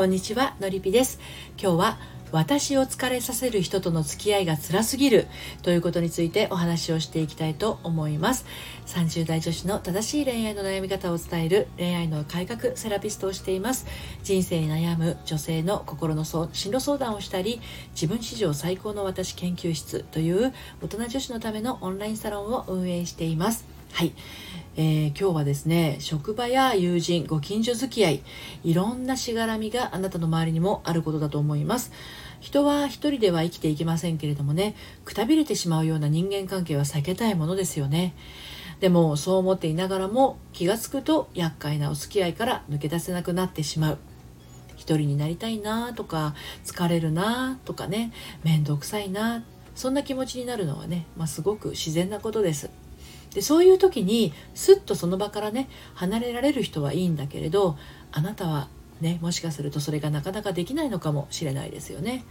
こんにちはのりぴです。今日は私を疲れさせる人との付き合いが辛すぎるということについてお話をしていきたいと思います。30代女子の正しい恋愛の悩み方を伝える恋愛の改革セラピストをしています。人生に悩む女性の心の進路相談をしたり自分史上最高の私研究室という大人女子のためのオンラインサロンを運営しています。はい、えー、今日はですね職場や友人ご近所付き合いいろんなしがらみがあなたの周りにもあることだと思います。人は一人では生きていけませんけれどもねくたびれてしまうような人間関係は避けたいものですよね。でもそう思っていながらも気が付くと厄介なお付き合いから抜け出せなくなってしまう。一人になりたいなとか疲れるなとかね面倒くさいなそんな気持ちになるのはね、まあ、すごく自然なことです。でそういう時にすっとその場からね離れられる人はいいんだけれどあなたはねもしかするとそれがなかなかできないのかもしれないですよね。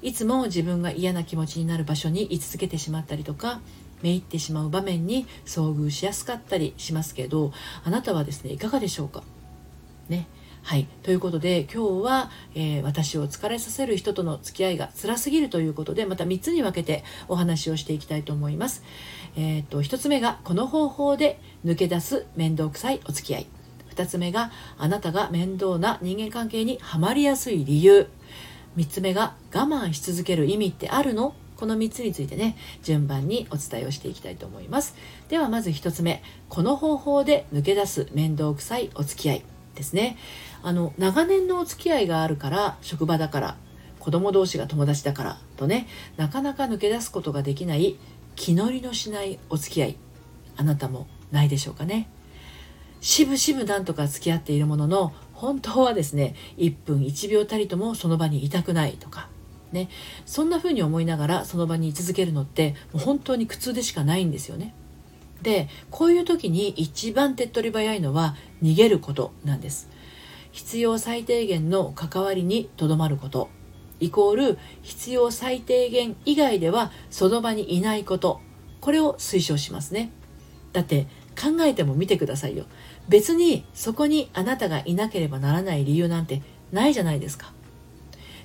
いつも自分が嫌な気持ちになる場所に居続けてしまったりとかめいってしまう場面に遭遇しやすかったりしますけどあなたはですねいかがでしょうか？ねはい。ということで、今日は、えー、私を疲れさせる人との付き合いが辛すぎるということで、また3つに分けてお話をしていきたいと思います。えー、っと、1つ目が、この方法で抜け出す面倒くさいお付き合い。2つ目が、あなたが面倒な人間関係にはまりやすい理由。3つ目が、我慢し続ける意味ってあるの？この3つについてね、順番にお伝えをしていきたいと思います。ではまず1つ目、この方法で抜け出す面倒くさいお付き合い。ですね。あの長年のお付き合いがあるから職場だから子供同士が友達だからとねなかなか抜け出すことができない気乗りのしないお付き合いあなたもないでしょうかね。しぶしぶなんとか付き合っているものの本当はですね1分1秒たりともその場にいたくないとかね。そんな風に思いながらその場に居続けるのってもう本当に苦痛でしかないんですよね。でこういう時に一番手っ取り早いのは逃げることなんです。必要最低限の関わりにとどまること。イコール必要最低限以外ではその場にいないこと。これを推奨しますね。だって考えてもみてくださいよ。別にそこにあなたがいなければならない理由なんてないじゃないですか。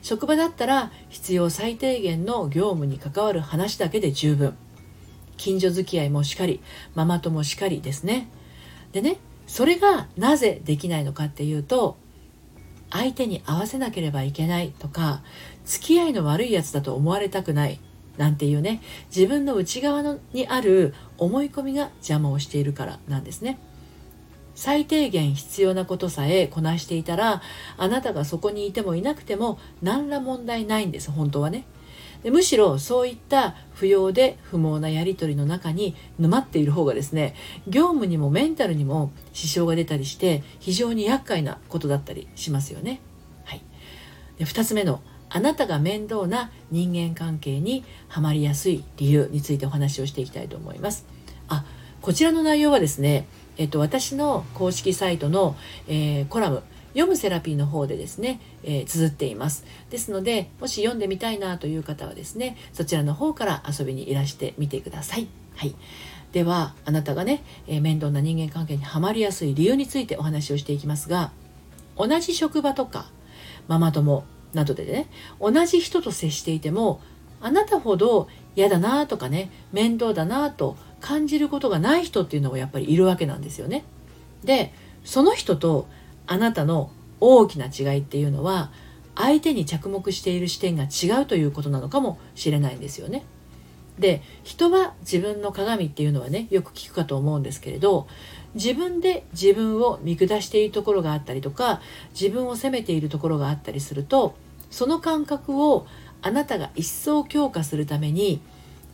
職場だったら必要最低限の業務に関わる話だけで十分。近所付き合いもしかりママ友しかりですね。でねそれがなぜできないのかっていうと相手に合わせなければいけないとか付き合いの悪いやつだと思われたくないなんていうね自分の内側のにある思い込みが邪魔をしているからなんですね。最低限必要なことさえこなしていたらあなたがそこにいてもいなくても何ら問題ないんです本当はね。でむしろそういった不要で不毛なやり取りの中に沼っている方がですね業務にもメンタルにも支障が出たりして非常に厄介なことだったりしますよね。はい、で2つ目のあなたが面倒な人間関係にはまりやすい理由についてお話をしていきたいと思います。あこちらの内容はですね、えっと、私の公式サイトの、えー、コラム読むセラピーの方でですね、えー、綴っていますですのでもし読んでみたいなという方はですねそちらの方から遊びにいらしてみてください。はいではあなたがね、えー、面倒な人間関係にはまりやすい理由についてお話をしていきますが同じ職場とかママ友などでね同じ人と接していてもあなたほど嫌だなとかね面倒だなと感じることがない人っていうのがやっぱりいるわけなんですよね。でその人とあなたの大きな違いっていうのは相手に着目している視点が違うということなのかもしれないんですよね。で人は自分の鏡っていうのはねよく聞くかと思うんですけれど自分で自分を見下しているところがあったりとか自分を責めているところがあったりするとその感覚をあなたが一層強化するために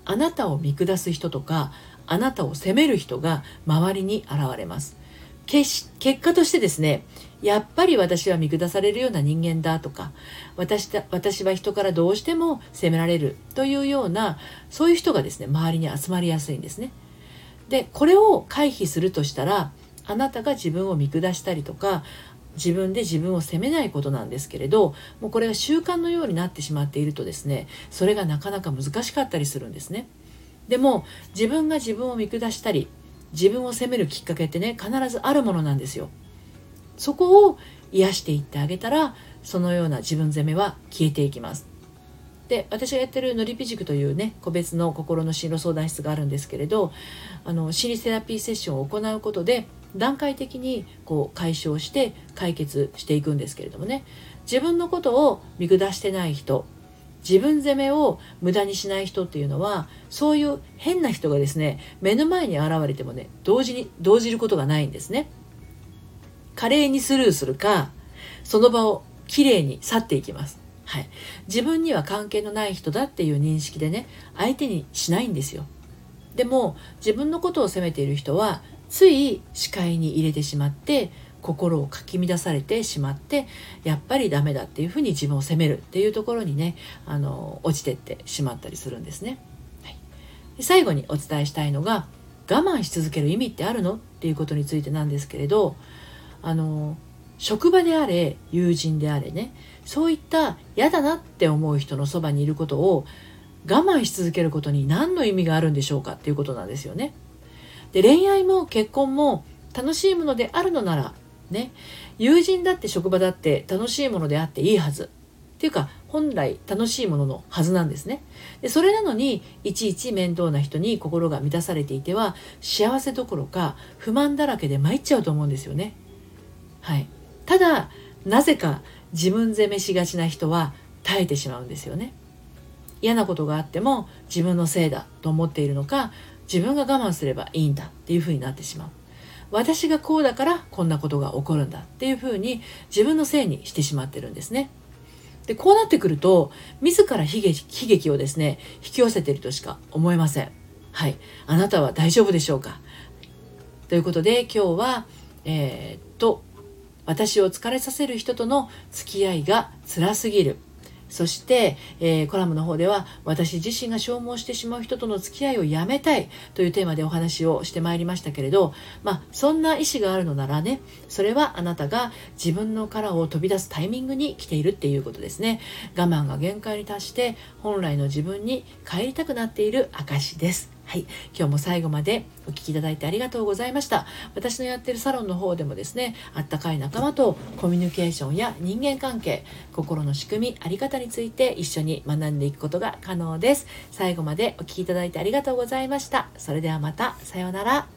あなたを見下す人とかあなたを責める人が周りに現れます。結果としてですねやっぱり私は見下されるような人間だとか私私は人からどうしても責められるというようなそういう人がですね周りに集まりやすいんですね。でこれを回避するとしたらあなたが自分を見下したりとか自分で自分を責めないことなんですけれどもうこれが習慣のようになってしまっているとですねそれがなかなか難しかったりするんですね。でも自分が自分を見下したり自分を責めるきっかけってね必ずあるものなんですよ。そこを癒していってあげたらそのような自分責めは消えていきます。で私がやってるのりぴ塾というね個別の心の進路相談室があるんですけれどあの心理セラピーセッションを行うことで段階的にこう解消して解決していくんですけれどもね。自分のことを見下してない人自分責めを無駄にしない人っていうのはそういう変な人がですね目の前に現れてもね同時に動じることがないんですね。華麗にスルーするかその場をきれいに去っていきます。はい、自分には関係のない人だっていう認識でね相手にしないんですよ。でも自分のことを責めている人はつい視界に入れてしまって心をかき乱されてしまってやっぱりダメだっていうふうに自分を責めるっていうところにねあの落ちてってしまったりするんですね。はい、最後にお伝えしたいのが我慢し続ける意味ってあるのっていうことについてなんですけれどあの職場であれ友人であれねそういった嫌だなって思う人のそばにいることを我慢し続けることに何の意味があるんでしょうかっていうことなんですよね。で恋愛も結婚も楽しいものであるのならね。友人だって職場だって楽しいものであっていいはず。っていうか本来楽しいもののはずなんですね。でそれなのにいちいち面倒な人に心が満たされていては幸せどころか不満だらけで参っちゃうと思うんですよね。はい。ただなぜか自分責めしがちな人は耐えてしまうんですよね。嫌なことがあっても自分のせいだと思っているのか自分が我慢すればいいんだっていうふうになってしまう。私がこうだからこんなことが起こるんだっていうふうに自分のせいにしてしまってるんですね。でこうなってくると自ら悲劇悲劇をですね引き寄せているとしか思えません。はい。あなたは大丈夫でしょうか？ということで今日はえー、っと私を疲れさせる人との付き合いが辛すぎるそして、えー、コラムの方では私自身が消耗してしまう人との付き合いをやめたいというテーマでお話をしてまいりましたけれど、まあ、そんな意思があるのならねそれはあなたが自分の殻を飛び出すタイミングに来ているっていうことですね。我慢が限界に達して本来の自分に帰りたくなっている証です。はい。今日も最後までお聴きいただいてありがとうございました。私のやってるサロンの方でもですね、あったかい仲間とコミュニケーションや人間関係、心の仕組み、あり方について一緒に学んでいくことが可能です。最後までお聴きいただいてありがとうございました。それではまた、さようなら。